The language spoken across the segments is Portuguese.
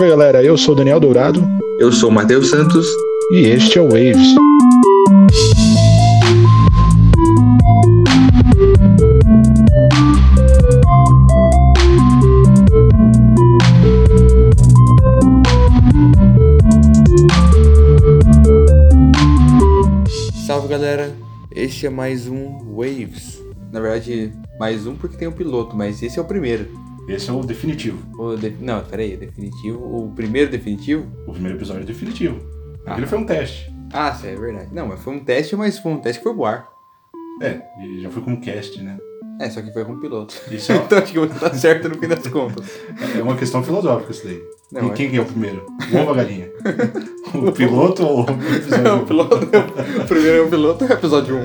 Salve galera, eu sou Daniel Dourado. Eu sou Matheus Santos. E este é o Waves. Salve galera, este é mais um Waves. Na verdade, mais um porque tem o um piloto, mas esse é o primeiro. Esse é o definitivo. O de... Não, peraí, definitivo. O primeiro definitivo? O primeiro episódio é definitivo. Ah. Aquele foi um teste. Ah, sim, é verdade. Não, mas foi um teste, mas foi um teste que foi pro ar. É, e já foi como cast, né? É, só que foi com piloto. Isso é... então acho que você tá certo no fim das contas. É uma questão filosófica isso daí. Não, e quem é... é o primeiro? O ovo ou a galinha? o piloto ou o episódio Não, o piloto. o primeiro é o piloto ou é o episódio 1?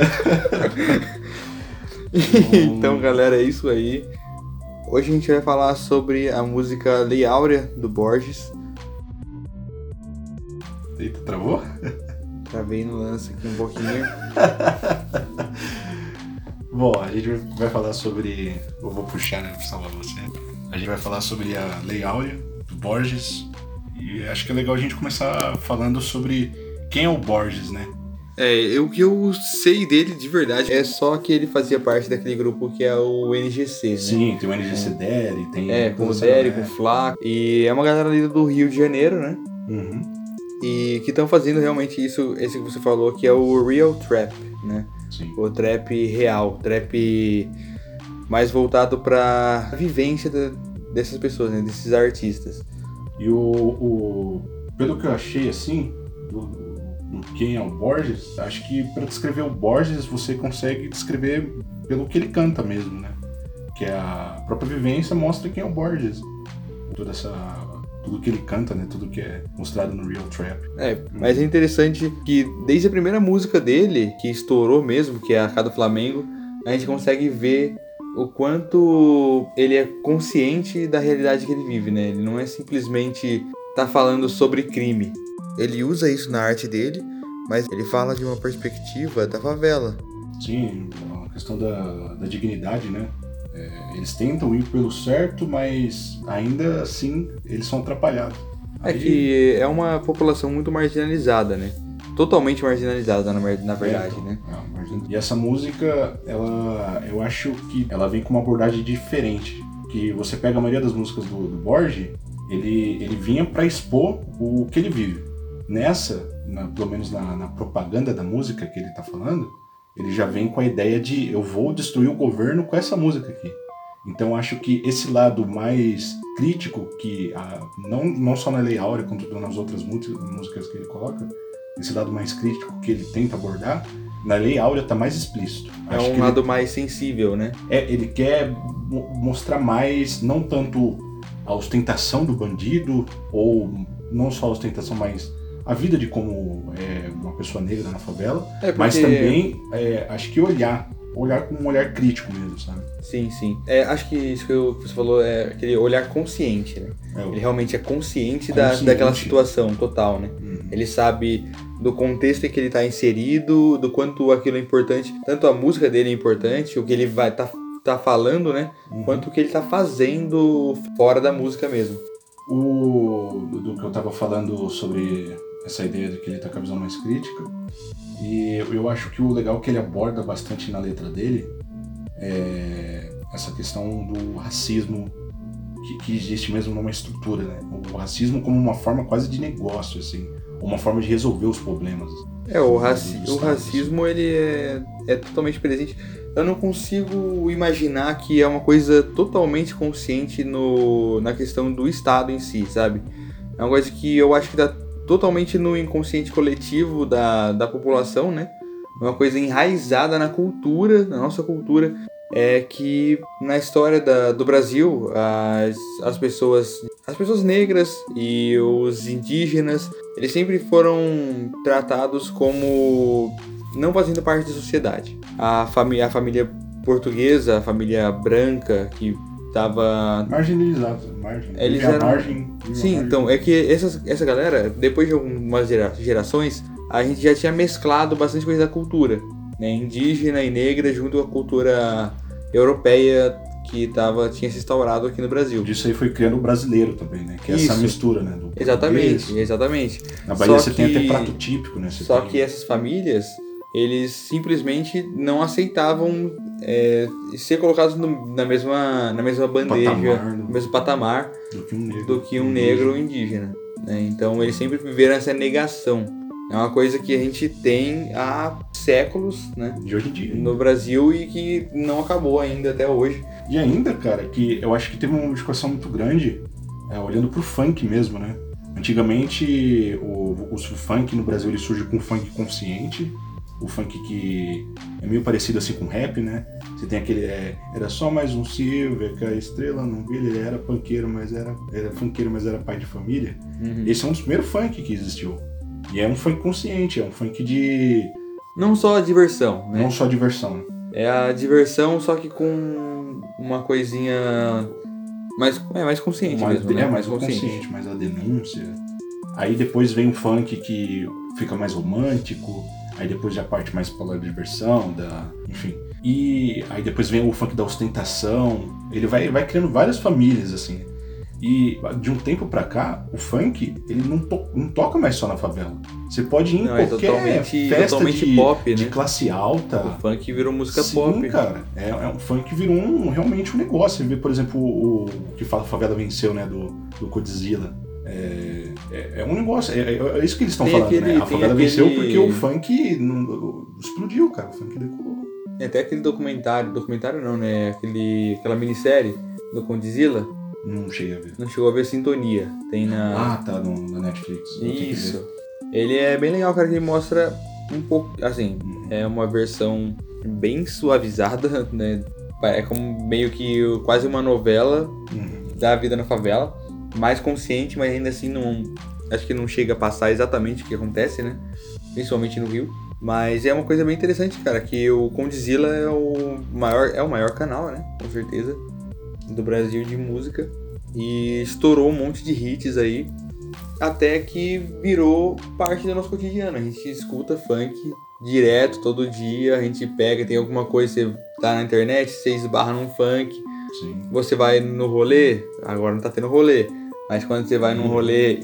então, galera, é isso aí. Hoje a gente vai falar sobre a música Lei Áurea, do Borges. Eita, travou? Travei no lance aqui um pouquinho. Bom, a gente vai falar sobre. Eu vou puxar, né, pra salvar você. A gente vai falar sobre a Lei Áurea, do Borges. E acho que é legal a gente começar falando sobre quem é o Borges, né? É, o que eu sei dele de verdade é só que ele fazia parte daquele grupo que é o NGC, né? Sim, tem o NGC é. Deri, tem. É, com o Deri, com o Flaco. E é uma galera ali do Rio de Janeiro, né? Uhum. E que estão fazendo realmente isso, esse que você falou, que é o Real Trap, né? Sim. O trap real, trap mais voltado pra vivência dessas pessoas, né? Desses artistas. E o, o. Pelo que eu achei assim, do, quem é o Borges, acho que para descrever o Borges você consegue descrever pelo que ele canta mesmo, né? Que é a própria vivência mostra quem é o Borges. Toda essa tudo que ele canta, né? Tudo que é mostrado no Real Trap. É, mas é interessante que desde a primeira música dele, que estourou mesmo, que é a Cada Flamengo, a gente consegue ver o quanto ele é consciente da realidade que ele vive, né? Ele não é simplesmente tá falando sobre crime. Ele usa isso na arte dele, mas ele fala de uma perspectiva da favela. Sim, a questão da, da dignidade, né? É, eles tentam ir pelo certo, mas ainda assim eles são atrapalhados. É Aí... que é uma população muito marginalizada, né? Totalmente marginalizada, na, na verdade, é, né? É, e essa música, ela, eu acho que ela vem com uma abordagem diferente. Que você pega a maioria das músicas do, do Borges, ele, ele vinha para expor o que ele vive. Nessa, na, pelo menos na, na, propaganda da música que ele está falando, ele já vem com a ideia de eu vou destruir o governo com essa música aqui. Então acho que esse lado mais crítico, que a, não, não só na Lei Áurea, quanto nas outras músicas que ele coloca, esse lado mais crítico que ele tenta abordar, na Lei Áurea está mais explícito. É acho um lado ele, mais sensível, né? É, ele quer mostrar mais, não tanto a ostentação do bandido, ou não só a ostentação, mas a vida de como é, uma pessoa negra na favela, é porque... mas também é, acho que olhar, olhar com um olhar crítico mesmo, sabe? Sim, sim. É, acho que isso que você falou é aquele olhar consciente, né? É, Ele realmente é consciente, consciente. Da, daquela situação total, né? Uhum. Ele sabe do contexto em que ele está inserido, do quanto aquilo é importante, tanto a música dele é importante, o que ele vai tá, tá falando, né? Uhum. Quanto o que ele tá fazendo fora da música mesmo. O do que eu tava falando sobre essa ideia de que ele tá com a visão mais crítica. E eu acho que o legal que ele aborda bastante na letra dele é essa questão do racismo que, que existe mesmo numa estrutura, né? O racismo como uma forma quase de negócio, assim, uma forma de resolver os problemas. É, o, raci o racismo ele é, é totalmente presente. Eu não consigo imaginar que é uma coisa totalmente consciente no, na questão do Estado em si, sabe? É uma coisa que eu acho que dá totalmente no inconsciente coletivo da, da população, né? Uma coisa enraizada na cultura, na nossa cultura, é que na história da, do Brasil as, as pessoas as pessoas negras e os indígenas eles sempre foram tratados como não fazendo parte da sociedade a família a família portuguesa a família branca que tava marginalizado, margem. Eles eram margem, Sim, margem. então é que essas, essa galera, depois de algumas gerações, a gente já tinha mesclado bastante coisa da cultura, né, indígena e negra junto com a cultura europeia que tava, tinha se instaurado aqui no Brasil. Disso aí foi criando o brasileiro também, né? Que é essa Isso. mistura, né? Do Exatamente, exatamente. Na Bahia Só você tem que- até prato típico, né? Você Só tem- que essas famílias, eles simplesmente não aceitavam é, ser colocados no- na, mesma, na mesma bandeja, Patamar, né? no mesmo patamar do que um negro. do que um negro indígena. né? Então eles sempre viveram essa negação. É uma coisa que a gente tem há séculos né, De hoje em dia. no Brasil e que não acabou ainda até hoje. E ainda, cara, que eu acho que teve uma modificação muito grande é, olhando pro funk mesmo, né? Antigamente, o, o funk no Brasil ele surge com o funk consciente, o funk que é meio parecido assim com rap, né? Você tem aquele. é, era só mais um Silver, que a estrela não brilha, ele era punkeiro, mas era, era funkeiro, mas era pai de família. Esse é um dos primeiros funk que existiu. E é um funk consciente, é um funk de. Não só a diversão, né? não só diversão. É a diversão, só que com uma coisinha mais, é, mais consciente mais, mesmo, né? é mais o consciente, mais a denúncia. Aí depois vem o funk que fica mais romântico, aí depois já parte mais pra diversão, da, enfim. E aí depois vem o funk da ostentação. Ele vai, vai criando várias famílias assim. E de um tempo pra cá, o funk ele não, to- não toca mais só na favela. Você pode ir em Não, é qualquer totalmente, festa totalmente de, pop, de né? classe alta. O funk virou música Sim, pop. cara. É, é um funk que virou um, realmente um negócio. Você vê, por exemplo, o, o que fala Favela Venceu, né? Do, do Godzilla. É, é, é um negócio. É, é- é isso que eles estão falando, aquele- né? A Favela aquele- venceu porque o funk não- explodiu, cara. O funk decolou. Tem até aquele documentário, documentário não, né? Aquele, aquela minissérie do Condzilla. Não cheguei a ver. Não chegou a ver Sintonia. Tem na. Ah, tá, no, na Netflix. Isso. Ele é bem legal, cara, que ele mostra um pouco. Assim, Uhum. é uma versão bem suavizada, né? É como meio que quase uma novela Uhum. da vida na favela. Mais consciente, mas ainda assim não. Acho que não chega a passar exatamente o que acontece, né? Principalmente no Rio. Mas é uma coisa bem interessante, cara, que o Condzilla é o maior, é o maior canal, né? Com certeza. Do Brasil de música. E estourou um monte de hits aí. Até que virou parte do nosso cotidiano. A gente escuta funk direto, todo dia. A gente pega, tem alguma coisa, você tá na internet, você esbarra num funk. Sim. Você vai no rolê, agora não tá tendo rolê, mas quando você vai num rolê,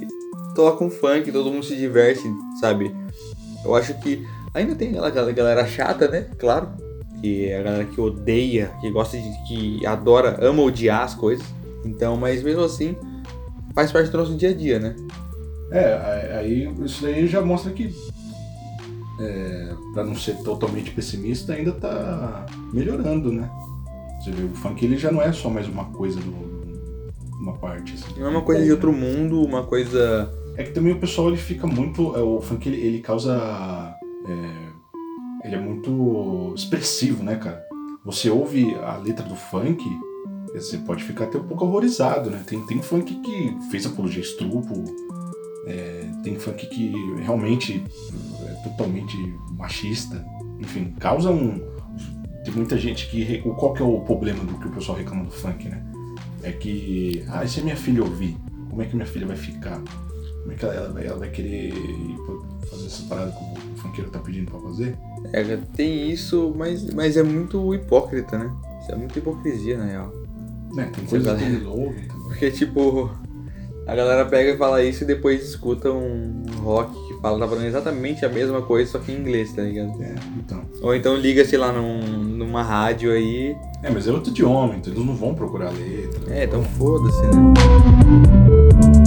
toca um funk, todo mundo se diverte, sabe? Eu acho que ainda tem aquela gal- galera chata, né? Claro. Que é a galera que odeia, que gosta de. que adora, ama odiar as coisas. Então, mas mesmo assim, faz parte do nosso dia a dia, né? É, aí isso daí já mostra que, é, pra não ser totalmente pessimista, ainda tá melhorando, né? Você vê, o funk ele já não é só mais uma coisa do, uma parte. Assim, Não é uma coisa de outro mundo, uma coisa. É que também o pessoal ele fica muito. é, O funk ele, ele causa. é, ele é muito expressivo, né, cara? Você ouve a letra do funk, você pode ficar até um pouco horrorizado, né? Tem, tem funk que fez apologia a estupro, é, tem funk que realmente é totalmente machista, enfim, causa um. Tem muita gente que. Qual que é o problema do que o pessoal reclama do funk, né? É que. Ah, e se a minha filha ouvir? Como é que minha filha vai ficar? Como é que ela, ela vai, ela vai querer fazer essa parada que o, funkeiro tá pedindo pra fazer? É, tem isso, mas, mas é muito hipócrita, né? Isso é muita hipocrisia, na real. Né, tem coisas que eles ouvem também. Porque, tipo, a galera pega e fala isso e depois escuta um rock que fala, tá falando exatamente a mesma coisa, só que em inglês, tá ligado? É, então. Ou então liga, sei lá, num, numa rádio aí. É, mas é outro idioma, então eles não vão procurar a letra. É, então foda-se, né?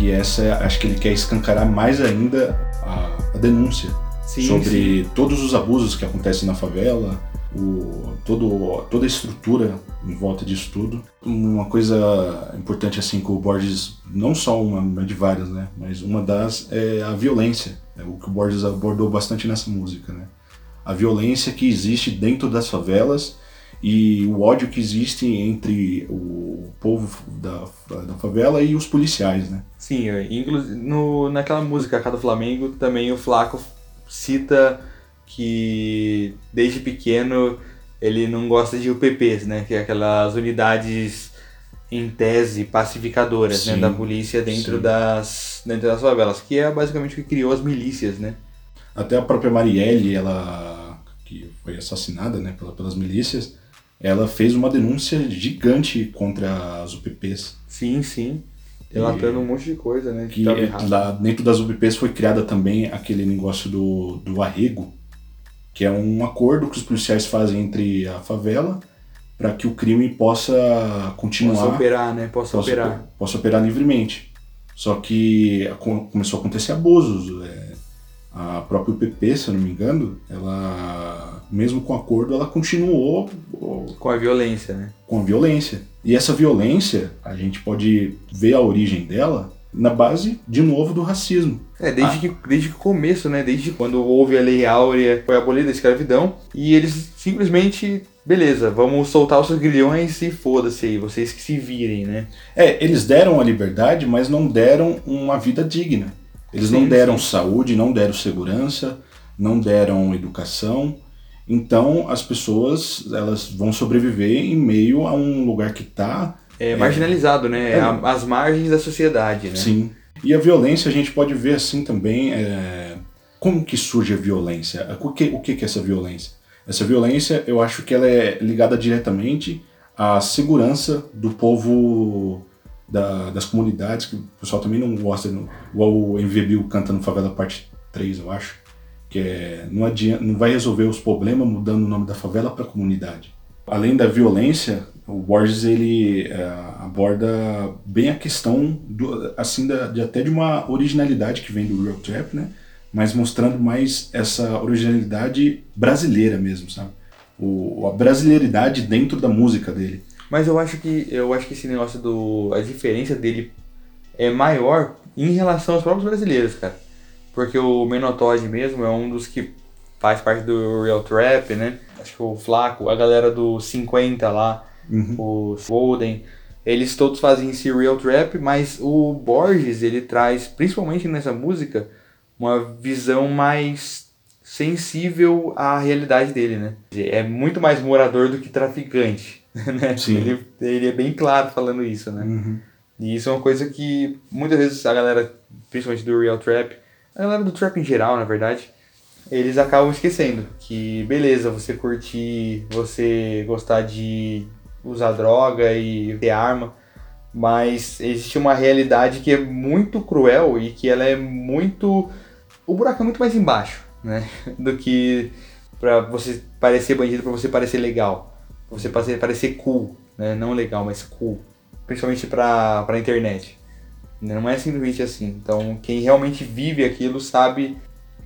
Que essa, acho que ele quer escancarar mais ainda a, a denúncia Sim, sobre todos os abusos que acontecem na favela, o, todo, toda a estrutura em volta disso tudo. Uma coisa importante assim que o Borges, não só uma, uma de várias, né, mas uma das é a violência, é o que o Borges abordou bastante nessa música, né. a violência que existe dentro das favelas e o ódio que existe entre o povo da, da favela e os policiais, né? Sim, inclusive no, naquela música Cada Flamengo também o Flaco cita que desde pequeno ele não gosta de UPPs, né? Que é aquelas unidades em tese pacificadoras né? da polícia dentro das, dentro das favelas, que é basicamente o que criou as milícias, né? Até a própria Marielle, ela que foi assassinada né, pelas milícias, ela fez uma denúncia gigante contra as UPPs. Sim, sim. Relatando um monte de coisa, né? Que, que lá dentro das UPPs foi criada também aquele negócio do, do arrego, que é um acordo que os policiais fazem entre a favela para que o crime possa continuar. Possa operar, né? Possa, possa operar. Possa operar livremente. Só que começou a acontecer abusos. É, a própria UPP, se eu não me engano, ela, mesmo com acordo, ela continuou com a violência, né? Com a violência. E essa violência, a gente pode ver a origem dela na base, de novo, do racismo. É, desde, ah. que, desde o começo, né? Desde quando houve a Lei Áurea, foi abolida a escravidão, e eles simplesmente, beleza, vamos soltar os seus grilhões e foda-se aí, vocês que se virem, né? É, eles deram a liberdade, mas não deram uma vida digna. Eles sim, não deram sim. saúde, não deram segurança, não deram educação. Então as pessoas elas vão sobreviver em meio a um lugar que está é, marginalizado, é, né? É, As margens da sociedade, né? Sim. E a violência a gente pode ver assim também. É... Como que surge a violência? O que, o que é essa violência? Essa violência, eu acho que ela é ligada diretamente à segurança do povo da, das comunidades, que o pessoal também não gosta, igual o MV Bill canta no Favela Parte 3, eu acho, que é, não, adianta, não vai resolver os problemas mudando o nome da favela para comunidade. Além da violência, o Borges ele é, aborda bem a questão do, assim da, de até de uma originalidade que vem do real trap, né? Mas mostrando mais essa originalidade brasileira mesmo, sabe? O, a brasileiridade dentro da música dele. Mas eu acho que eu acho que esse negócio do a diferença dele é maior em relação aos próprios brasileiros, cara. Porque o Menotod mesmo é um dos que faz parte do Real Trap, né? Acho que o Flaco, a galera do 50 lá, uhum. o Golden, eles todos fazem esse Real Trap, mas o Borges, ele traz, principalmente nessa música, uma visão mais sensível à realidade dele, né? É muito mais morador do que traficante. né? Sim. Ele, ele é bem claro falando isso, né? Uhum. E isso é uma coisa que muitas vezes a galera, principalmente do Real Trap, a galera do Trap em geral, na verdade, eles acabam esquecendo que, beleza, você curtir, você gostar de usar droga e ter arma, mas existe uma realidade que é muito cruel e que ela é muito. O buraco é muito mais embaixo, né? Do que pra você parecer bandido, pra você parecer legal você parecer cool, né? Não legal, mas cool. Principalmente pra, pra internet. Não é simplesmente assim. Então, quem realmente vive aquilo sabe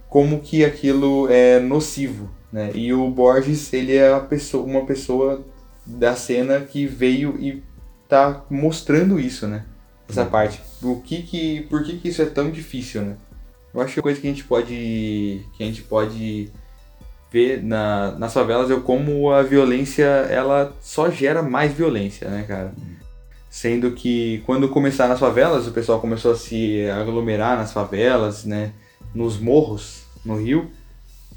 como que aquilo é nocivo, né? E o Borges, ele é pessoa, uma pessoa da cena que veio e tá mostrando isso, né? Essa uhum. parte. O que que, por que que isso é tão difícil, né? Eu acho que a coisa que a gente pode, que a gente pode vê na, nas favelas é como a violência ela só gera mais violência, né, cara? Sendo que quando começaram as favelas, o pessoal começou a se aglomerar nas favelas, né, nos morros no Rio,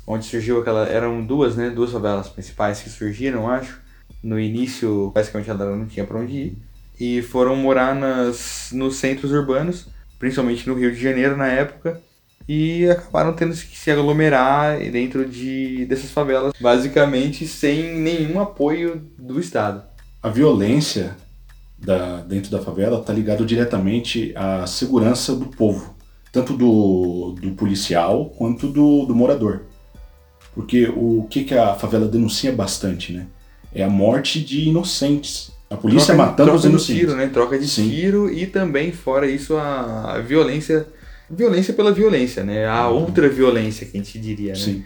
onde surgiu aquela eram duas, né, duas favelas principais que surgiram, acho. No início, basicamente ela não tinha para onde ir e foram morar nas nos centros urbanos, principalmente no Rio de Janeiro na época e acabaram tendo que se aglomerar dentro de, dessas favelas, basicamente sem nenhum apoio do Estado. A violência da, dentro da favela está ligado diretamente à segurança do povo, tanto do, do policial quanto do, do morador. Porque o que, que a favela denuncia bastante, né? É a morte de inocentes. A polícia troca, matando troca os inocentes. Tiro, né? Troca de Sim. tiro e também, fora isso, a, a violência violência pela violência, né? A outra violência que a gente diria, né? Sim.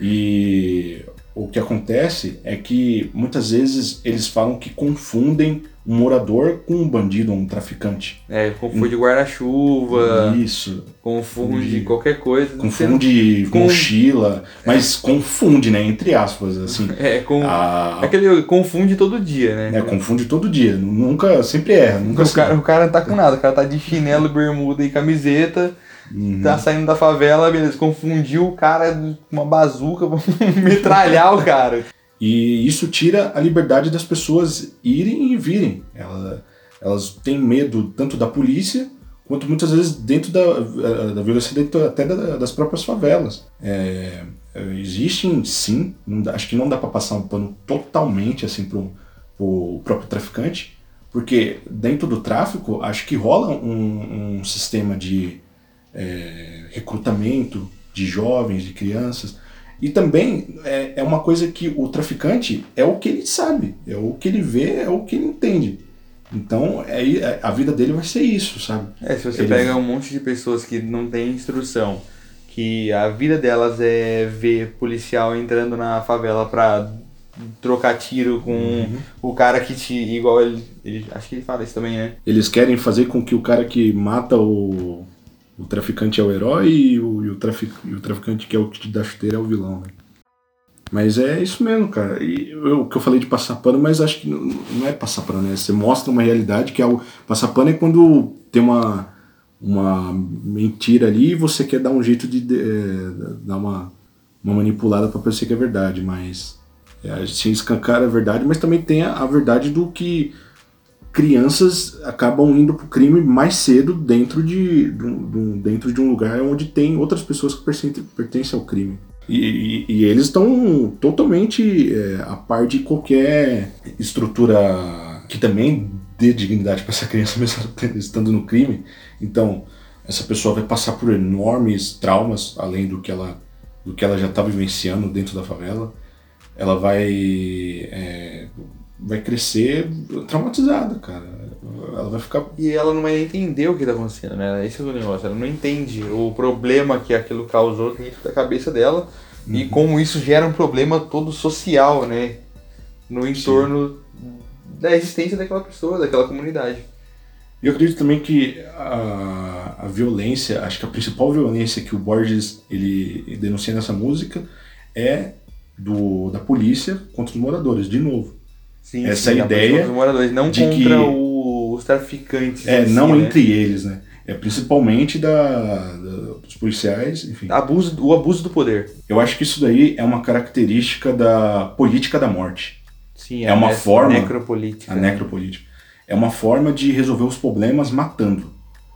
E o que acontece é que muitas vezes eles falam que confundem um morador com um bandido ou um traficante. É, confunde guarda-chuva, Isso. confunde Confunde- qualquer coisa. Confunde Com- mochila, mas confunde, né? Entre aspas, assim. É, com... A, aquele confunde todo dia, né? né, confunde todo dia. Nunca, sempre erra. Nunca o, cara, o cara não tá com nada, o cara tá de chinelo, bermuda e camiseta, Uhum. tá saindo da favela, beleza, confundiu o cara com uma bazuca pra metralhar o cara. E isso tira a liberdade das pessoas irem e virem. Ela- elas têm medo tanto da polícia, quanto muitas vezes dentro da, eh, da violência dentro até da- das próprias favelas. É, é, existem, sim, dá- acho que não dá para passar um pano totalmente assim pro, pro próprio traficante, porque dentro do tráfico acho que rola um, um sistema de é, recrutamento de jovens, de crianças, e também é, é uma coisa que o traficante é o que ele sabe, é o que ele vê, é o que ele entende. Então, é, é- a vida dele vai ser isso, sabe? É, se você Ele- pega um monte de pessoas que não têm instrução, que a vida delas é ver policial entrando na favela pra trocar tiro com Uhum. o cara que te. igual ele, ele. Acho que ele fala isso também, né? Eles querem fazer com que o cara que mata o, o traficante é o herói e o, e o, trafic, e o traficante que é o que te dá chuteira é o vilão, né? Mas é isso mesmo, cara. E o que eu falei de passar pano, mas acho que não, não é passar pano, né? Você mostra uma realidade que é o. Passar pano é quando tem uma, uma mentira ali e você quer dar um jeito de, de, eh, dar uma, uma manipulada pra parecer que é verdade, mas. É, a gente escancara a verdade, mas também tem a, a verdade do que crianças acabam indo pro crime mais cedo dentro de, de um- dentro de um lugar onde tem outras pessoas que pertencem, pertencem ao crime. E, e- e eles estão totalmente é, a par de qualquer estrutura que também dê dignidade para essa criança mesmo estando no crime. Então, essa pessoa vai passar por enormes traumas, além do que ela, do que ela já está vivenciando dentro da favela. Ela vai, é, vai crescer traumatizada, cara. Ela vai ficar E ela não vai entender o que tá acontecendo, né? Esse é o negócio. Ela não entende o problema que aquilo causou dentro da cabeça dela e como isso gera um problema todo social, né? No entorno da existência daquela pessoa, daquela comunidade. E eu acredito também que a, a violência, acho que a principal violência que o Borges ele denuncia nessa música é do, da polícia contra os moradores, de novo. Sim, Essa sim, ideia polícia contra os moradores, não de contra que- o- os traficantes. É, não né? entre eles, né? É principalmente da, da- dos policiais, enfim. Abuso, o abuso do poder. Eu acho que isso daí é uma característica da política da morte, Sim, É uma a forma- necropolítica. a necropolítica. É uma forma de resolver os problemas matando.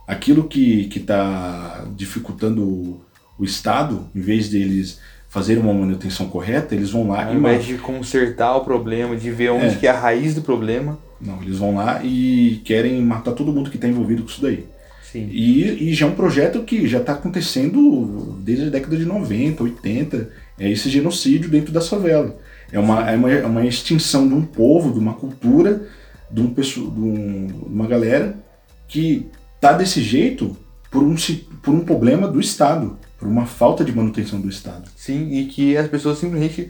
Aquilo que está dificultando o, o Estado, em vez deles fazerem uma manutenção correta, eles vão lá Ao e invés matam. de consertar o problema, de ver onde É. que é a raiz do problema. Não, eles vão lá e querem matar todo mundo que está envolvido com isso daí. Sim. E, e já é um projeto que já está acontecendo desde a década de 90, 80. É esse genocídio dentro da favela. É uma, é uma, é uma extinção de um povo, de uma cultura, de, um, de, um- uma galera que tá desse jeito por um, por um problema do Estado, por uma falta de manutenção do Estado. Sim, e que as pessoas simplesmente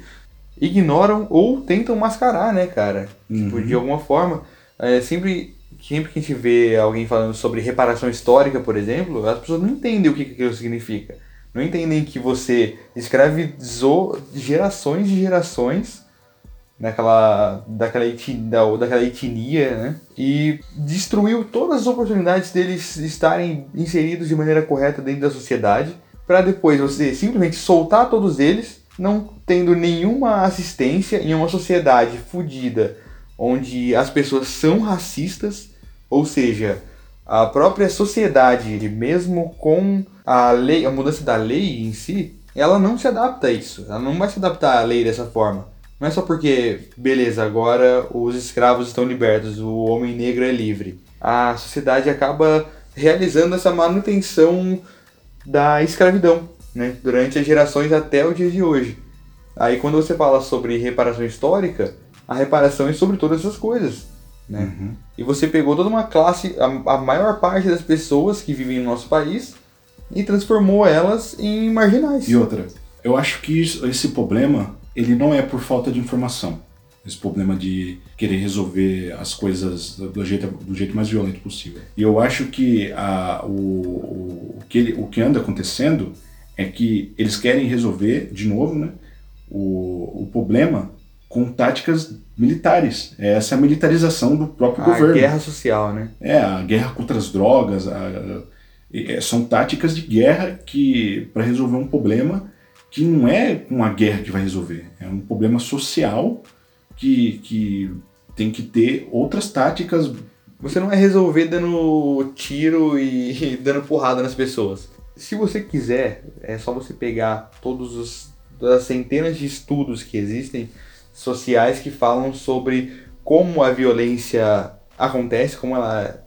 ignoram ou tentam mascarar, né, cara? Tipo, Uhum. de alguma forma. É, sempre, sempre que a gente vê alguém falando sobre reparação histórica, por exemplo, as pessoas não entendem o que que aquilo significa. Não entendem que você escravizou gerações e gerações daquela, daquela, eti, da, daquela etnia, né? E destruiu todas as oportunidades deles estarem inseridos de maneira correta dentro da sociedade, para depois você simplesmente soltar todos eles, não tendo nenhuma assistência em uma sociedade fodida, onde as pessoas são racistas, ou seja, a própria sociedade, mesmo com a lei, a mudança da lei em si, ela não se adapta a isso. Ela não vai se adaptar à lei dessa forma. Não é só porque, beleza, agora os escravos estão libertos, o homem negro é livre. A sociedade acaba realizando essa manutenção da escravidão, né? Durante as gerações até o dia de hoje. Aí quando você fala sobre reparação histórica, a reparação é sobre todas essas coisas, né? Uhum. E você pegou toda uma classe, a, a maior parte das pessoas que vivem no nosso país, e transformou elas em marginais. E outra, Eu acho que isso- esse problema, ele não é por falta de informação. Esse problema de querer resolver as coisas do jeito, do jeito mais violento possível. E eu acho que a, o, o, que ele- o que anda acontecendo é que eles querem resolver, de novo, né, o, o problema com táticas militares. É essa militarização do próprio A governo. guerra social, né? É, a guerra contra as drogas, a- a- é, são táticas de guerra que para resolver um problema que não é uma guerra que vai resolver, é um problema social que, que tem que ter outras táticas. Você não vai resolver dando tiro e dando porrada nas pessoas. Se você quiser, é só você pegar todos os das centenas de estudos que existem sociais que falam sobre como a violência acontece, como ela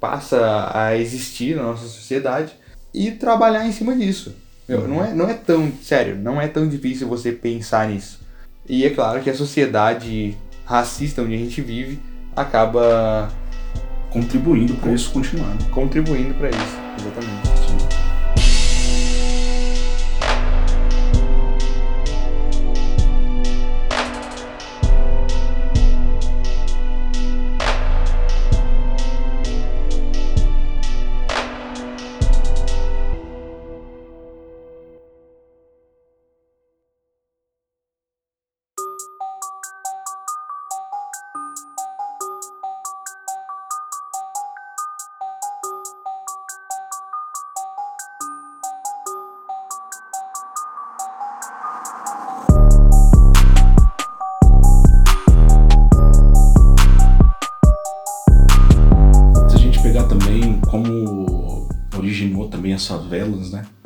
passa a existir na nossa sociedade e trabalhar em cima disso. Meu, não, é, não é tão, sério, não é tão difícil você pensar nisso. E é claro que a sociedade racista onde a gente vive acaba contribuindo para isso continuar. né? contribuindo para isso. Exatamente.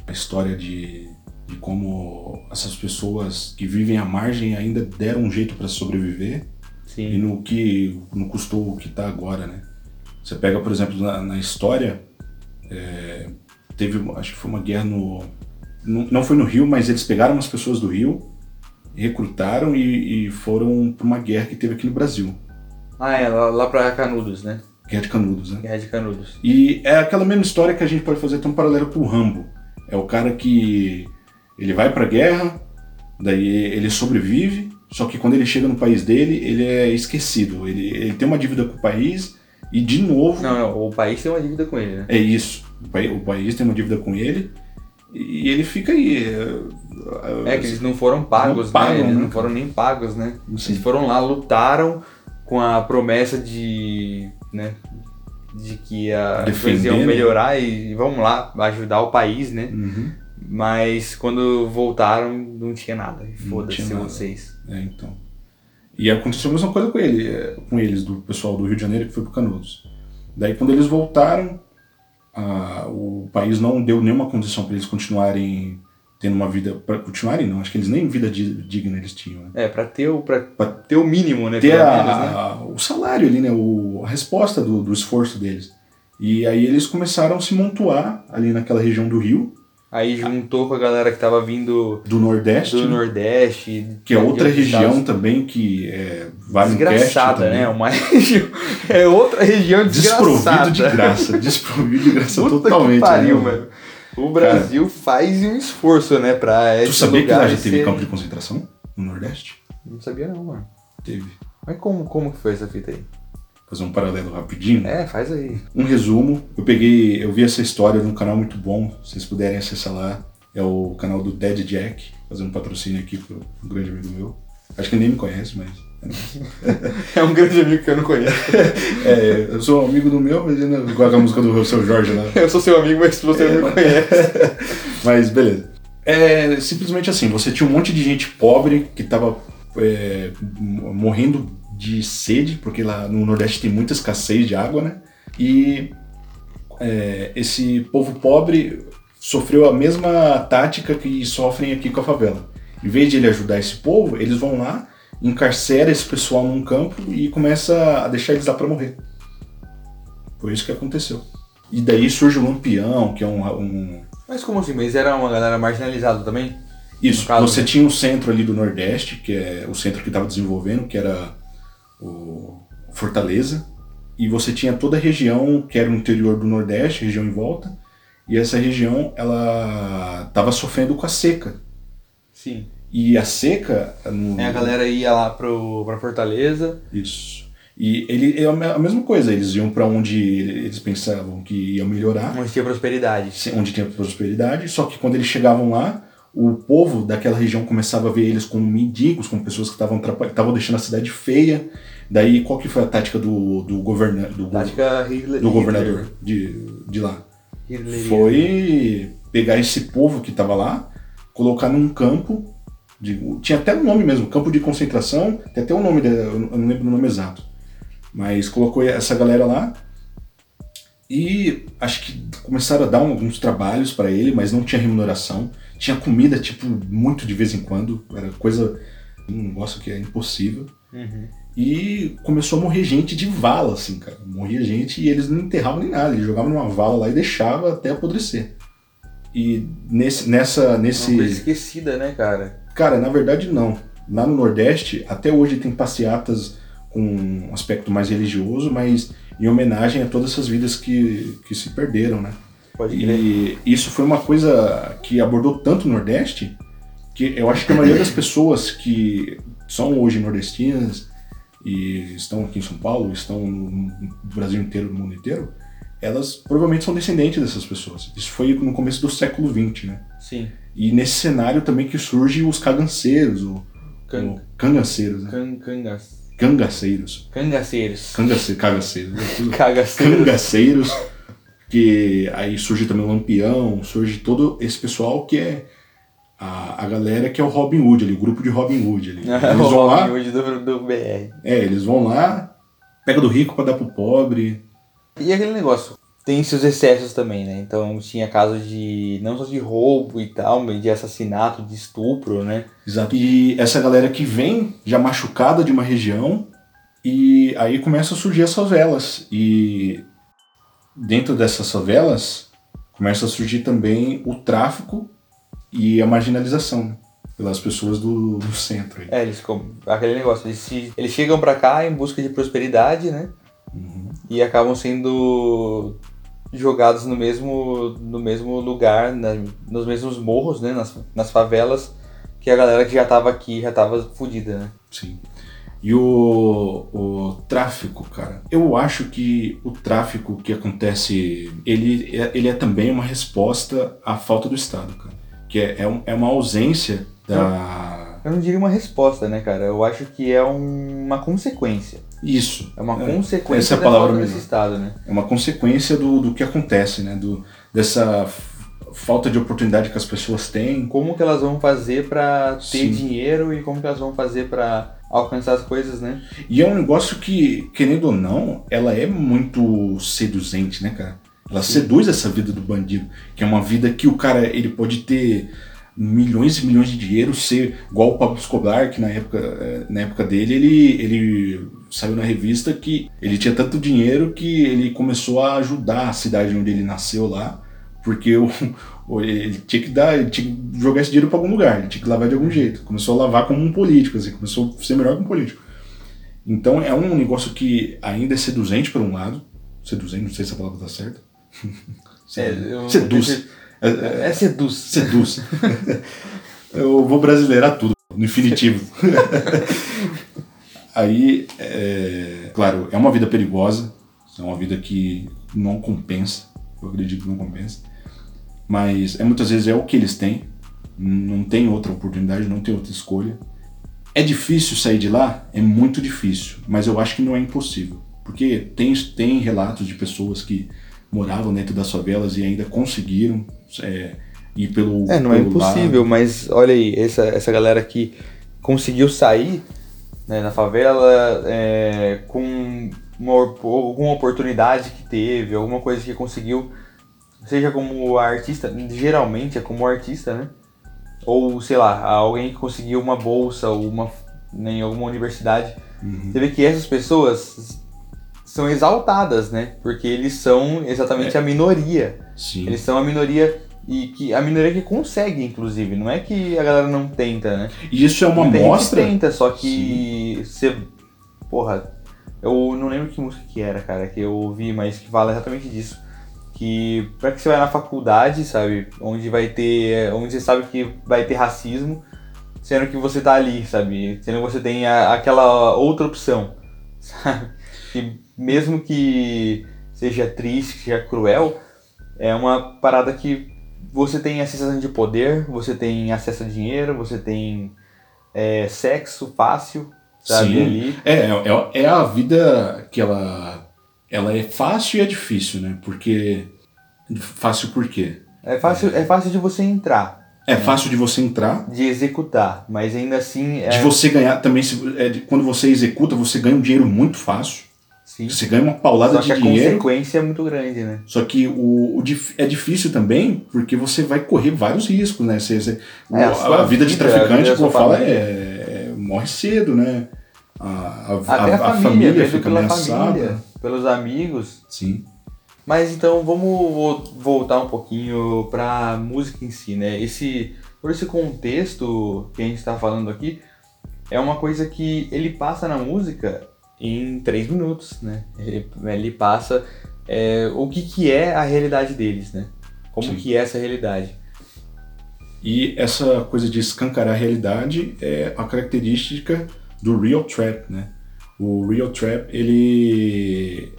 A história de, de como essas pessoas que vivem à margem ainda deram um jeito para sobreviver e Sim. no que não custou o que está agora, né? Você pega, por exemplo, na, na história, é, teve, acho que foi uma guerra no, no- não foi no Rio, mas eles pegaram umas pessoas do Rio, recrutaram e, e foram para uma guerra que teve aqui no Brasil, Ah, é, lá, lá pra Canudos, né? Guerra de Canudos, né? Guerra de Canudos. E é aquela mesma história que a gente pode fazer até um paralelo com o Rambo. É o cara que ele vai pra guerra, daí ele sobrevive, só que quando ele chega no país dele, ele é esquecido. Ele, ele tem uma dívida com o país e de novo Não, não, o país tem uma dívida com ele, né? é isso. O país, o país tem uma dívida com ele e ele fica aí. É que eles não foram pagos, Não pagam, né? Eles né, não foram nem pagos, né? Sim. Eles foram lá, lutaram com a promessa de, né? De que a- coisas iam né? melhorar e vamos lá, ajudar o país, né? Uhum. Mas quando voltaram, não tinha nada. Foda-se vocês. É, então. E aconteceu a mesma coisa com ele, é, com eles, do pessoal do Rio de Janeiro que foi pro Canudos. Daí quando eles voltaram, ah, o país não deu nenhuma condição para eles continuarem tendo uma vida. para continuarem, não, acho que eles nem vida di- digna eles tinham. Né? É, pra ter o, Pra ter o mínimo, né? ter a- menos, né? a- o salário ali, né? O, a resposta do, do esforço deles. E aí eles começaram a se montuar ali naquela região do Rio, Aí juntou com a galera que tava vindo do Nordeste, do né? Nordeste. que é outra região também que é, vale Desgraçada, né? Uma região. É outra região Desprovido desgraçada. de graça. Desprovido de graça Puta totalmente. que pariu, né? mano. O Brasil faz um esforço, né, pra Tu sabia que lá já teve ser- campo de concentração? No Nordeste? Não sabia não, mano. Teve. Mas como, como que foi essa fita aí? Fazer um paralelo rapidinho. É, faz aí. Um resumo. Eu peguei, eu vi essa história num canal muito bom. Se vocês puderem acessar lá. É o canal do Dead Jack. Fazer um patrocínio aqui pro um grande amigo meu. Acho que ele nem me conhece, mas. É. É um grande amigo que eu não conheço. É, eu sou amigo do meu, mas ainda igual a música do seu Jorge lá. Eu sou seu amigo, mas você não me conhece. Mas beleza. É simplesmente assim, você tinha um monte de gente pobre que tava é, morrendo de sede, porque lá no Nordeste tem muita escassez de água, né? E é, esse povo pobre sofreu a mesma tática que sofrem aqui com a favela. Em vez de ele ajudar esse povo, eles vão lá, encarcera esse pessoal num campo e começa a deixar eles lá pra morrer. Foi isso que aconteceu. E daí surge o Lampião, que é um- um Mas como assim? Mas era uma galera marginalizada também? Isso, caso, você né? tinha um centro ali do Nordeste, que é o centro que estava desenvolvendo, que era o Fortaleza, e você tinha toda a região que era o interior do Nordeste, região em volta, e essa região ela estava sofrendo com a seca. Sim. E a seca. No... Aí a galera ia lá pro, pra Fortaleza. Isso. E ele é a me- a mesma coisa, eles iam pra onde eles pensavam que ia melhorar, Onde tinha prosperidade. onde tinha prosperidade, só que quando eles chegavam lá, o povo daquela região começava a ver eles como mendigos, como pessoas que estavam estavam deixando a cidade feia. Daí qual que foi a tática do, do, governa, do, Tática Hitler. do governador de, de lá? Hitler. Foi pegar esse povo que estava lá, colocar num campo, de- tinha até um nome mesmo, campo de concentração, tem até o nome, eu não lembro o nome exato. Mas colocou essa galera lá e acho que começaram a dar alguns trabalhos para ele, mas não tinha remuneração. Tinha comida, tipo, muito de vez em quando, era coisa, um negócio que é impossível. Uhum. E começou a morrer gente de vala, assim, cara. Morria gente e eles não enterravam nem nada. Eles jogavam numa vala lá e deixava até apodrecer. E nesse, nessa, Uma nesse... coisa esquecida, né, cara? Cara, na verdade não. Lá no Nordeste, até hoje tem passeatas com um aspecto mais religioso, mas em homenagem a todas essas vidas que, que se perderam, né? Pode crer. E isso foi uma coisa que abordou tanto o Nordeste que eu acho que a maioria das pessoas que são hoje nordestinas e estão aqui em São Paulo, estão no Brasil inteiro, no mundo inteiro, elas provavelmente são descendentes dessas pessoas. Isso foi no começo do século XX, né? Sim. E nesse cenário também que surge os caganceiros, o, Can, cangaceiros, né? can, cangas, Cangaceiros. cangaceiros. Cangace, cagaceiros. é tudo- Cagaceiros. Cangaceiros. Que aí surge também o Lampião, surge todo esse pessoal que é a, a galera que é o Robin Hood ali, o grupo de Robin Hood ali. Eles o vão lá, Robin Hood do, do BR. é, eles vão lá, pega do rico pra dar pro pobre. E aquele negócio, tem seus excessos também, né? Então tinha casos de, não só de roubo e tal, mas de assassinato, de estupro, né? Exato. E essa galera que vem já machucada de uma região e aí começa a surgir as favelas. E dentro dessas favelas começa a surgir também o tráfico e a marginalização pelas pessoas do, do centro. aí. É, eles aquele negócio, eles, se- eles chegam pra cá em busca de prosperidade, né? Uhum. E acabam sendo jogados no mesmo, no mesmo lugar, na- nos mesmos morros, né? Nas, nas favelas, que a galera que já tava aqui já tava fudida, né? Sim. E o, o tráfico, cara, eu acho que o tráfico que acontece, ele, é- ele é também uma resposta à falta do Estado, cara. Que é, é, um- é uma ausência da. Eu não diria uma resposta, né, cara? Eu acho que é um- uma consequência. Isso. É uma É, consequência essa é a palavra desse estado, né? É uma consequência do, do que acontece, né? Do, dessa falta de oportunidade que as pessoas têm. Como que elas vão fazer pra ter Sim. dinheiro e como que elas vão fazer pra alcançar as coisas, né? E é um negócio que, querendo ou não, ela é muito seduzente, né, cara? Ela Sim. seduz essa vida do bandido, que é uma vida que o cara ele pode ter milhões e milhões de dinheiro, ser igual o Pablo Escobar, que na época, eh, na época dele ele, ele saiu na revista que ele tinha tanto dinheiro que ele começou a ajudar a cidade onde ele nasceu lá, porque o, ele tinha que dar, ele tinha que jogar esse dinheiro para algum lugar, ele tinha que lavar de algum jeito. Começou a lavar como um político, assim, começou a ser melhor que um político. Então é um negócio que ainda é seduzente por um lado, seduzente, não sei se a palavra tá certa. É, eu- Seduz. É, é, É seduz. seduz. Eu vou brasileirar tudo, no infinitivo. Aí, é, claro, é uma vida perigosa, é uma vida que não compensa, eu acredito que não compensa, mas é muitas vezes é o que eles têm, não tem outra oportunidade, não tem outra escolha. É difícil sair de lá? É muito difícil, mas eu acho que não é impossível, porque tem, tem relatos de pessoas que moravam dentro das favelas e ainda conseguiram é, ir pelo É, não é pelo impossível, mas olha aí, essa, essa galera que conseguiu sair né, na favela é, com uma, alguma oportunidade que teve, alguma coisa que conseguiu, seja como artista, geralmente é como artista, né? Ou, sei lá, alguém que conseguiu uma bolsa ou uma, né, em alguma universidade. Uhum. Você vê que essas pessoas são exaltadas, né? Porque eles são exatamente a minoria. Sim. Eles são a minoria e que a minoria que consegue, inclusive. Não é que a galera não tenta, né? E isso é uma Muita gente amostra. tenta, só que você. Porra, eu não lembro que música que era, cara, que eu ouvi, mas que fala exatamente disso. Que pra que você vai na faculdade, sabe? Onde vai ter. Onde você sabe que vai ter racismo, sendo que você tá ali, sabe? Sendo que você tem a- aquela outra opção, sabe? E mesmo que seja triste, que seja cruel, é uma parada que você tem a sensação de poder, você tem acesso a dinheiro, você tem é, sexo fácil, sabe? Sim. Ali. É, é, é a vida que ela. Ela é fácil e é difícil, né? Porque. Fácil por quê? É fácil, é fácil de você entrar, É fácil de você entrar, de executar, mas ainda assim é. de você ganhar também. se- é de- quando você executa, você ganha um dinheiro muito fácil. Sim. Você ganha uma paulada Só que de a dinheiro. consequência é muito grande, né? Só que o, o é difícil também porque você vai correr vários riscos, né? Você, você- É, a a, sua vida de a traficante, vida como eu falo, é, família. é- morre cedo, né? A, a, Até a, a- a família, mesmo fica pela ameaçada. família, pelos amigos. Sim. Mas então vamos vo- voltar um pouquinho pra música em si, né? Esse, por esse contexto que a gente tá falando aqui, é uma coisa que ele passa na música em três minutos, né? Ele, ele passa é, o que, que é a realidade deles, né? Como Sim. que é essa realidade. E essa coisa de escancarar a realidade é a característica do real trap, né? O real trap, ele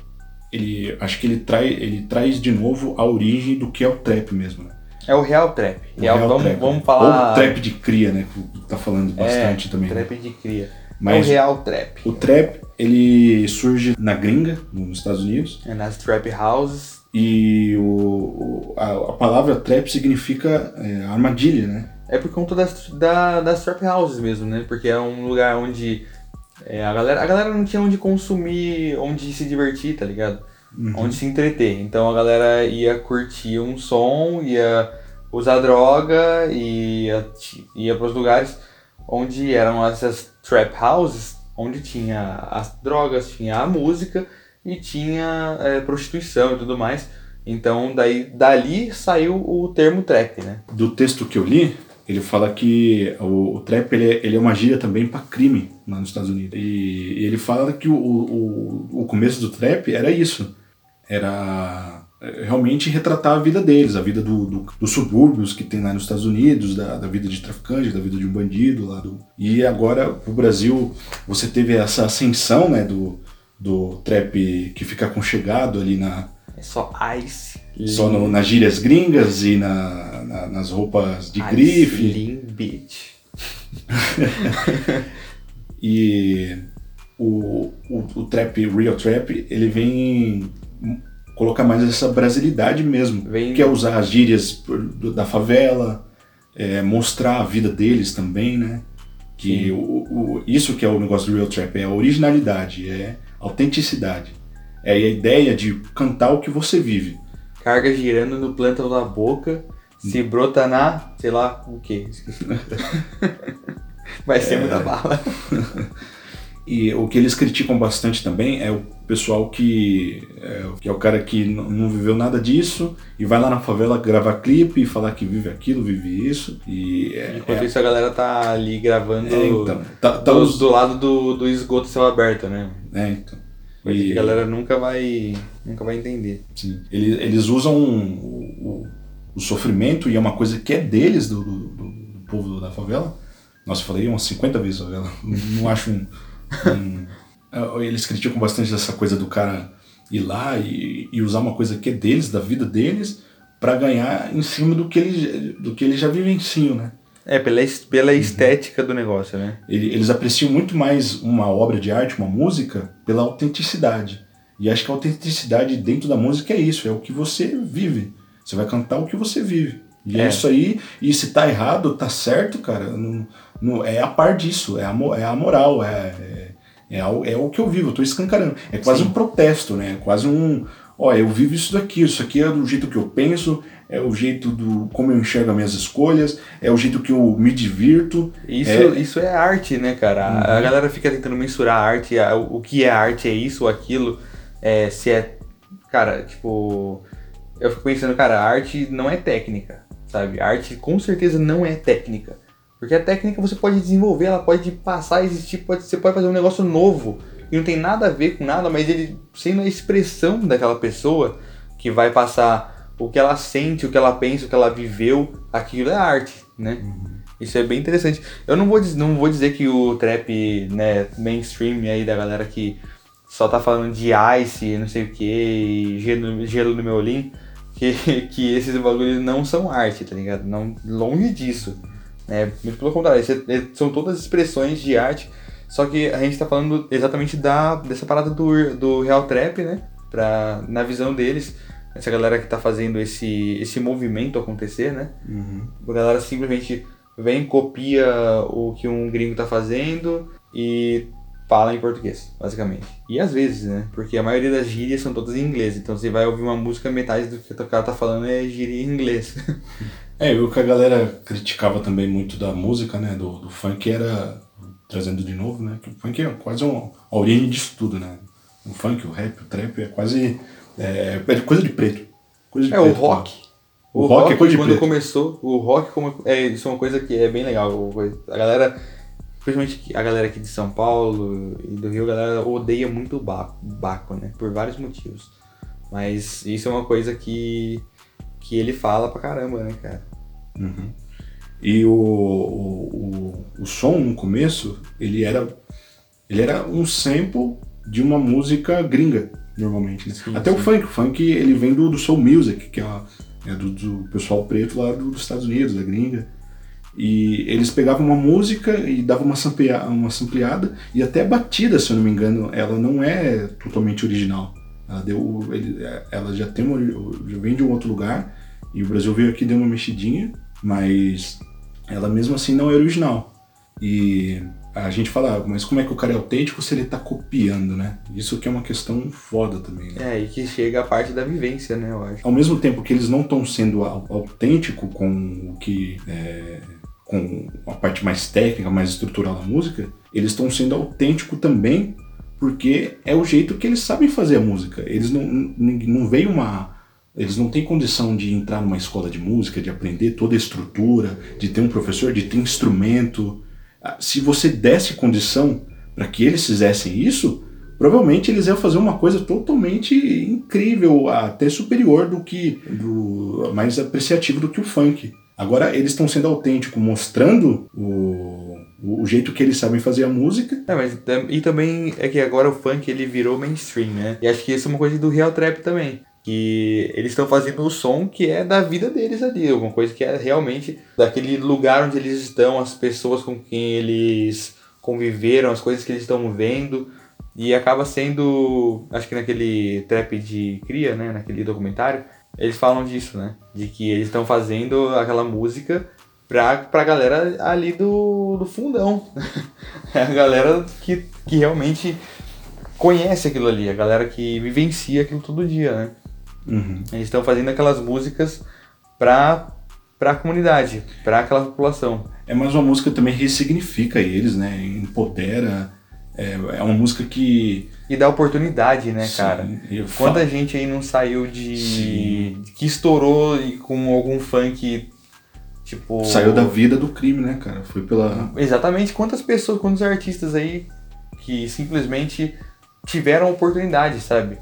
ele acho que ele traz ele traz de novo a origem do que é o trap mesmo, né? É o real trap. O Real- real vamos, trap, vamos né? falar. Ou trap de cria, né? Que tá falando bastante também. né? Trap de cria. Mas é o real trap. o trap, ele surge na gringa, nos Estados Unidos, É nas trap houses. e o, a, a palavra trap significa é, armadilha, né? É por conta das, da, das trap houses mesmo, né? Porque é um lugar onde é, a, galera, a galera não tinha onde consumir, onde se divertir, tá ligado? Uhum. Onde se entreter. Então a galera ia curtir um som, ia usar droga, ia, ia pros lugares onde eram essas trap houses, onde tinha as drogas, tinha a música e tinha é, prostituição e tudo mais. Então daí dali saiu o termo trap, né? Do texto que eu li, ele fala que o, o trap ele é, ele é uma gíria também para crime lá nos Estados Unidos. E, e ele fala que o, o, o começo do trap era isso. Era realmente retratar a vida deles, a vida do, do- dos subúrbios que tem lá nos Estados Unidos, da, da vida de traficante, da vida de um bandido lá do. E agora o Brasil, você teve essa ascensão, né, do, do trap que fica aconchegado ali na, É só ice. só no- nas gírias gringas e na, na- nas roupas de Ice grife. Lean Beach. E o, o, o trap, real trap, ele vem colocar mais essa brasilidade mesmo. Vem- Que é usar as gírias da favela, é, mostrar a vida deles também, né? Que o, o- isso que é o negócio do real trap, é a originalidade, é a autenticidade. É a ideia de cantar o que você vive. Carga girando no plântano da boca. Se brota na, sei lá, o que? Vai ser muita bala. E o que eles criticam bastante também é o pessoal que é, que é o cara que não viveu nada disso e vai lá na favela gravar clipe e falar que vive aquilo, vive isso. E é, Enquanto é- isso a galera tá ali gravando é, então, tá, tá do, os- do lado do, do esgoto céu aberto, né? é, então. Coisa que E- a galera nunca vai, nunca vai entender. Sim. Eles, eles usam o, o- o sofrimento e é uma coisa que é deles, do, do- do- povo da favela. Nossa, eu falei umas 50 vezes favela. Não acho um, um- é, Eles criticam bastante essa coisa do cara ir lá e, e usar uma coisa que é deles, da vida deles, para ganhar em cima do que eles, do que eles já vivenciam, né? É, pela, pela estética do negócio, né? Ele- Eles apreciam muito mais uma obra de arte, uma música, pela autenticidade. E acho que a autenticidade dentro da música é isso, é o que você vive. Você vai cantar o que você vive. E é, É. isso aí, e se tá errado, tá certo, cara, não, não, é a par disso, é a, é a moral, é, é, é, é o que eu vivo, eu tô escancarando. É quase Sim. um protesto, né? É quase um. Ó, eu vivo isso daqui, isso aqui é do jeito que eu penso, é o jeito do como eu enxergo as minhas escolhas, é o jeito que eu me divirto. Isso É. isso é arte, né, cara? A- A galera fica tentando mensurar a arte, a- o que é arte, é isso ou aquilo, é, se é. Cara, tipo. Eu fico pensando, cara, a arte não é técnica, sabe? A arte com certeza não é técnica. Porque a técnica você pode desenvolver, ela pode passar a existir, pode, você pode fazer um negócio novo que não tem nada a ver com nada, mas ele sendo a expressão daquela pessoa que vai passar o que ela sente, o que ela pensa, o que ela viveu, aquilo é arte, né? Isso é bem interessante. Eu não vou, não vou dizer que o trap, né, mainstream aí da galera que só tá falando de ice, não sei o que, e gelo, gelo no meu olhinho, que, que esses bagulhos não são arte, tá ligado? Não, longe disso. Né? Muito pelo contrário, é- é- são todas expressões de arte, só que a gente tá falando exatamente da, dessa parada do, do real trap, né? Pra, na visão deles, essa galera que tá fazendo esse, esse movimento acontecer, né? Uhum. A galera simplesmente vem, copia o que um gringo tá fazendo e fala em português, basicamente. E às vezes, né? Porque a maioria das gírias são todas em inglês. Então você vai ouvir uma música, metade do que o cara tá falando é gíria em inglês. É, o que a galera criticava também muito da música, né, do, do funk era, trazendo de novo, né, que o funk é quase um, a origem disso tudo, né. O funk, o rap, o trap é quase, é, é coisa de preto. Coisa de É, o preto, rock. O rock é coisa de quando preto. começou, o rock como, é, isso é uma coisa que é bem legal. A galera, principalmente a galera aqui de São Paulo e do Rio, a galera odeia muito o Baco, Baco, né? Por vários motivos. Mas isso é uma coisa que, que ele fala pra caramba, né, cara? Uhum. E o, o, o, o som no começo, ele era, ele era um sample de uma música gringa, normalmente. Né? Sim, Até sim. o funk, o funk ele vem do, do soul music, que é, uma- é do, do pessoal preto lá do- dos Estados Unidos, da gringa. E eles pegavam uma música e davam uma, samplea, uma sampleada, e até a batida, se eu não me engano, ela não é totalmente original. Ela, deu, ele- ela já, tem uma, já vem de um outro lugar, e o Brasil veio aqui e deu uma mexidinha, mas ela mesmo assim não é original. E a gente fala, "Ah, mas como é que o cara é autêntico se ele tá copiando, né? Isso que é uma questão foda também, né? É, e que chega a parte da vivência, né, eu acho. Ao mesmo tempo que eles não estão sendo au- autêntico com o que é, com a parte mais técnica, mais estrutural da música, eles estão sendo autêntico também porque é o jeito que eles sabem fazer a música. Eles não, não, não veio uma eles não têm condição de entrar numa escola de música, de aprender toda a estrutura, de ter um professor, de ter instrumento. Ah, Se você desse condição para que eles fizessem isso, provavelmente eles iam fazer uma coisa totalmente incrível, até superior do que do mais apreciativo do que o funk. Agora eles estão sendo autênticos, mostrando o, o, jeito que eles sabem fazer a música. É, mas e também é que agora o funk ele virou mainstream, né? E acho que isso é uma coisa do real trap também. Que eles estão fazendo o som que é da vida deles ali, alguma coisa que é realmente daquele lugar onde eles estão, as pessoas com quem eles conviveram, as coisas que eles estão vendo. E acaba sendo, acho que naquele trap de cria, né, naquele documentário, eles falam disso, né? De que eles estão fazendo aquela música pra, pra galera ali do, do fundão. É a galera que, que realmente conhece aquilo ali, a galera que vivencia aquilo todo dia, né? Uhum. Eles estão fazendo aquelas músicas pra, pra comunidade, pra aquela população. É mais uma música que também ressignifica eles, né? Empodera. É, é uma música que. E dá oportunidade, né, Sim, cara? Quanta falo- gente aí não saiu de. Sim. que estourou e com algum funk, tipo. Saiu da vida do crime, né, cara? Foi pela. Exatamente, quantas pessoas, quantos artistas aí que simplesmente tiveram oportunidade, sabe?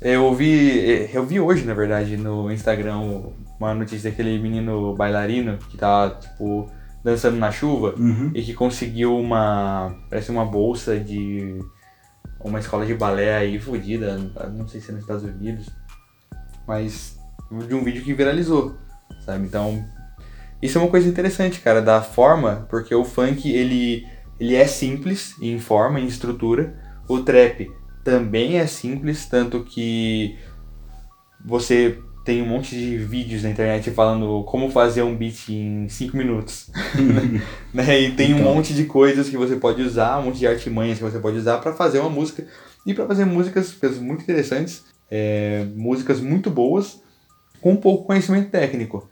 Eu vi, eu vi hoje, na verdade, no Instagram uma notícia daquele menino bailarino que tá, tipo, dançando na chuva Uhum. e que conseguiu uma, parece uma bolsa de uma escola de balé aí fodida, não sei se é nos Estados Unidos, mas de um vídeo que viralizou, sabe? Então, isso é uma coisa interessante, cara, da forma, porque o funk, ele, ele é simples em forma, em estrutura, o trap também é simples, tanto que você tem um monte de vídeos na internet falando como fazer um beat em 5 minutos. né? E tem um Então. monte de coisas que você pode usar, um monte de artimanhas que você pode usar para fazer uma música. E para fazer músicas, muito interessantes, é, músicas muito boas, com pouco conhecimento técnico.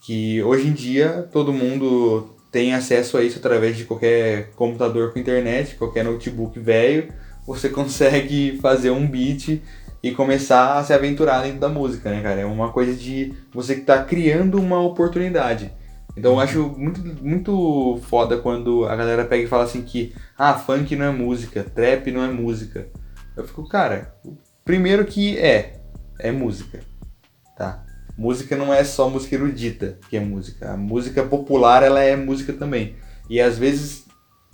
Que hoje em dia todo mundo tem acesso a isso através de qualquer computador com internet, qualquer notebook velho. Você consegue fazer um beat e começar a se aventurar dentro da música, né, cara? É uma coisa de você que tá criando uma oportunidade. Então eu acho muito, muito foda quando a galera pega e fala assim que ah, funk não é música, trap não é música. Eu fico, cara, primeiro que é, é música, tá? música não é só música erudita que é música. A música popular ela é música também. E às vezes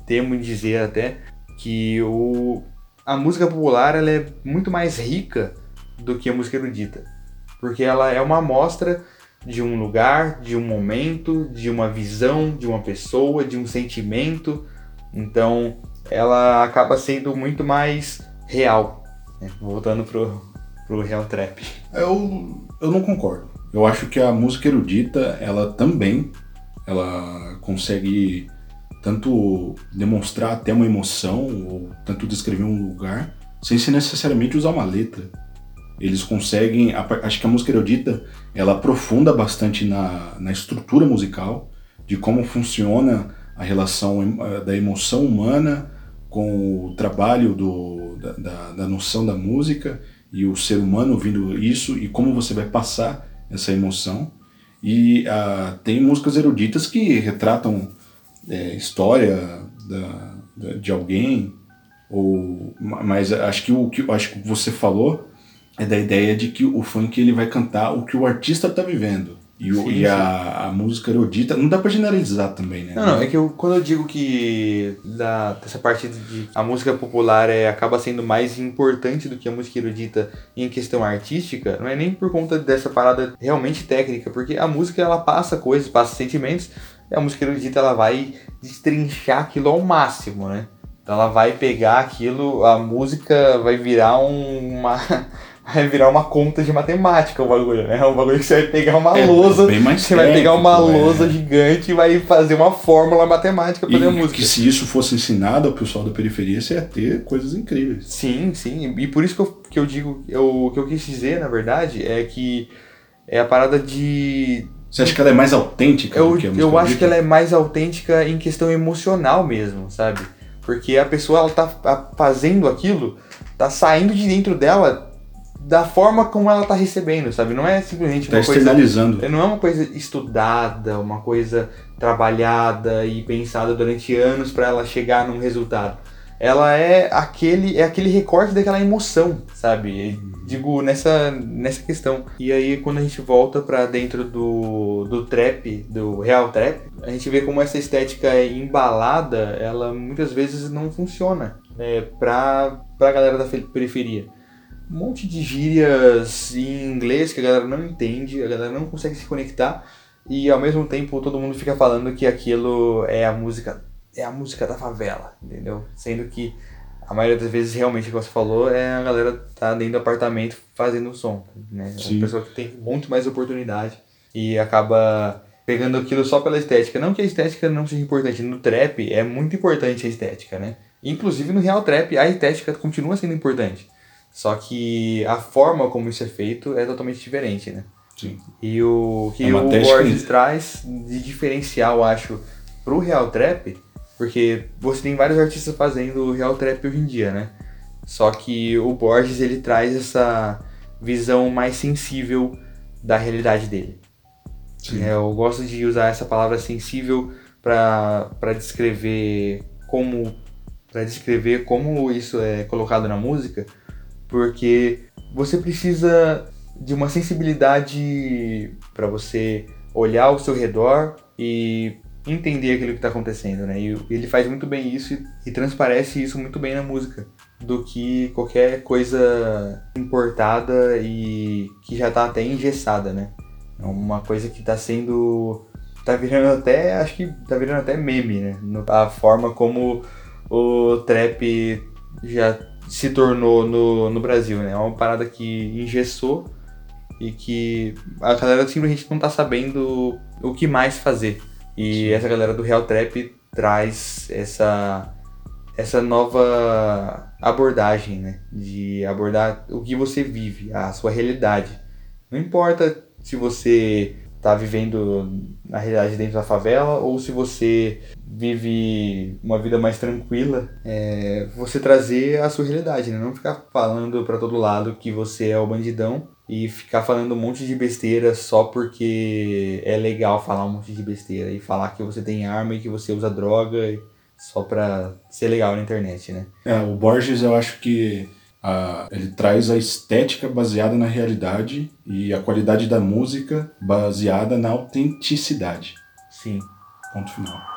temo em dizer até que o, a música popular ela é muito mais rica do que a música erudita. Porque ela é uma amostra de um lugar, de um momento, de uma visão, de uma pessoa, de um sentimento. Então ela acaba sendo muito mais real. Né? Voltando pro, pro Real Trap. Eu, eu não concordo. Eu acho que a música erudita, ela também, ela consegue tanto demonstrar até uma emoção, ou tanto descrever um lugar, sem ser necessariamente usar uma letra. Eles conseguem, acho que a música erudita, ela aprofunda bastante na, na estrutura musical, de como funciona a relação da emoção humana com o trabalho do, da, da, da noção da música e o ser humano ouvindo isso e como você vai passar essa emoção. E uh, tem músicas eruditas que retratam é, história da, da, de alguém, ou, mas acho que o que acho que você falou é da ideia de que o funk ele vai cantar o que o artista está vivendo. E, o, sim, e a, a, música erudita, não dá pra generalizar também, né? Não, não, é que eu, quando eu digo que da, dessa parte de a música popular é, acaba sendo mais importante do que a música erudita em questão artística, não é nem por conta dessa parada realmente técnica, porque a música ela passa coisas, passa sentimentos, e a música erudita ela vai destrinchar aquilo ao máximo, né? Então ela vai pegar aquilo, a música vai virar um, uma vai virar uma conta de matemática o bagulho, né? É um bagulho que você vai pegar uma é, lousa, bem mais você vai pegar uma é. lousa gigante e vai fazer uma fórmula matemática para fazer a música. que se isso fosse ensinado ao pessoal da periferia, você ia ter coisas incríveis. Sim, sim. E por isso que eu, que eu digo, eu, o que eu quis dizer, na verdade, é que é a parada de... Você acha que ela é mais autêntica eu, do que a música Eu acho que ela é mais autêntica em questão emocional mesmo, sabe? Porque a pessoa, ela tá fazendo aquilo, tá saindo de dentro dela da forma como ela tá recebendo, sabe? Não é simplesmente tá uma externalizando. coisa. Não é uma coisa estudada, uma coisa trabalhada e pensada durante anos para ela chegar num resultado. Ela é aquele é aquele recorte daquela emoção, sabe? Digo nessa nessa questão. E aí quando a gente volta para dentro do do trap, do real trap, a gente vê como essa estética embalada, ela muitas vezes não funciona, né, para para galera da periferia um monte de gírias em inglês que a galera não entende, a galera não consegue se conectar e ao mesmo tempo todo mundo fica falando que aquilo é a música é a música da favela, entendeu? Sendo que a maioria das vezes realmente o que você falou é a galera tá dentro do apartamento fazendo som, né? Sim. Uma pessoa que tem muito mais oportunidade e acaba pegando aquilo só pela estética. Não que a estética não seja importante, no trap é muito importante a estética, né? Inclusive no real trap a estética continua sendo importante. Só que a forma como isso é feito é totalmente diferente, né? Sim. E o que é o que... traz de diferencial, acho, pro Real Trap, porque você tem vários artistas fazendo Real Trap hoje em dia, né? Só que o Borges ele traz essa visão mais sensível da realidade dele. É, eu gosto de usar essa palavra sensível para descrever como para descrever como isso é colocado na música, porque você precisa de uma sensibilidade para você olhar ao seu redor e entender aquilo que está acontecendo, né? E ele faz muito bem isso e transparece isso muito bem na música, do que qualquer coisa importada e que já está até engessada, né? É uma coisa que está sendo tá virando até, acho que tá virando até meme, né? A forma como o trap já se tornou no, no Brasil, né? É uma parada que engessou e que a galera simplesmente não tá sabendo o que mais fazer. E Sim. essa galera do Real Trap traz essa essa nova abordagem, né? De abordar o que você vive, a sua realidade. Não importa se você tá vivendo na realidade dentro da favela ou se você vive uma vida mais tranquila, é, você trazer a sua realidade, né? Não ficar falando para todo lado que você é o bandidão e ficar falando um monte de besteira só porque é legal falar um monte de besteira e falar que você tem arma e que você usa droga só pra ser legal na internet, né? É, o Borges eu acho que a, ele traz a estética baseada na realidade e a qualidade da música baseada na autenticidade. Sim. Ponto final.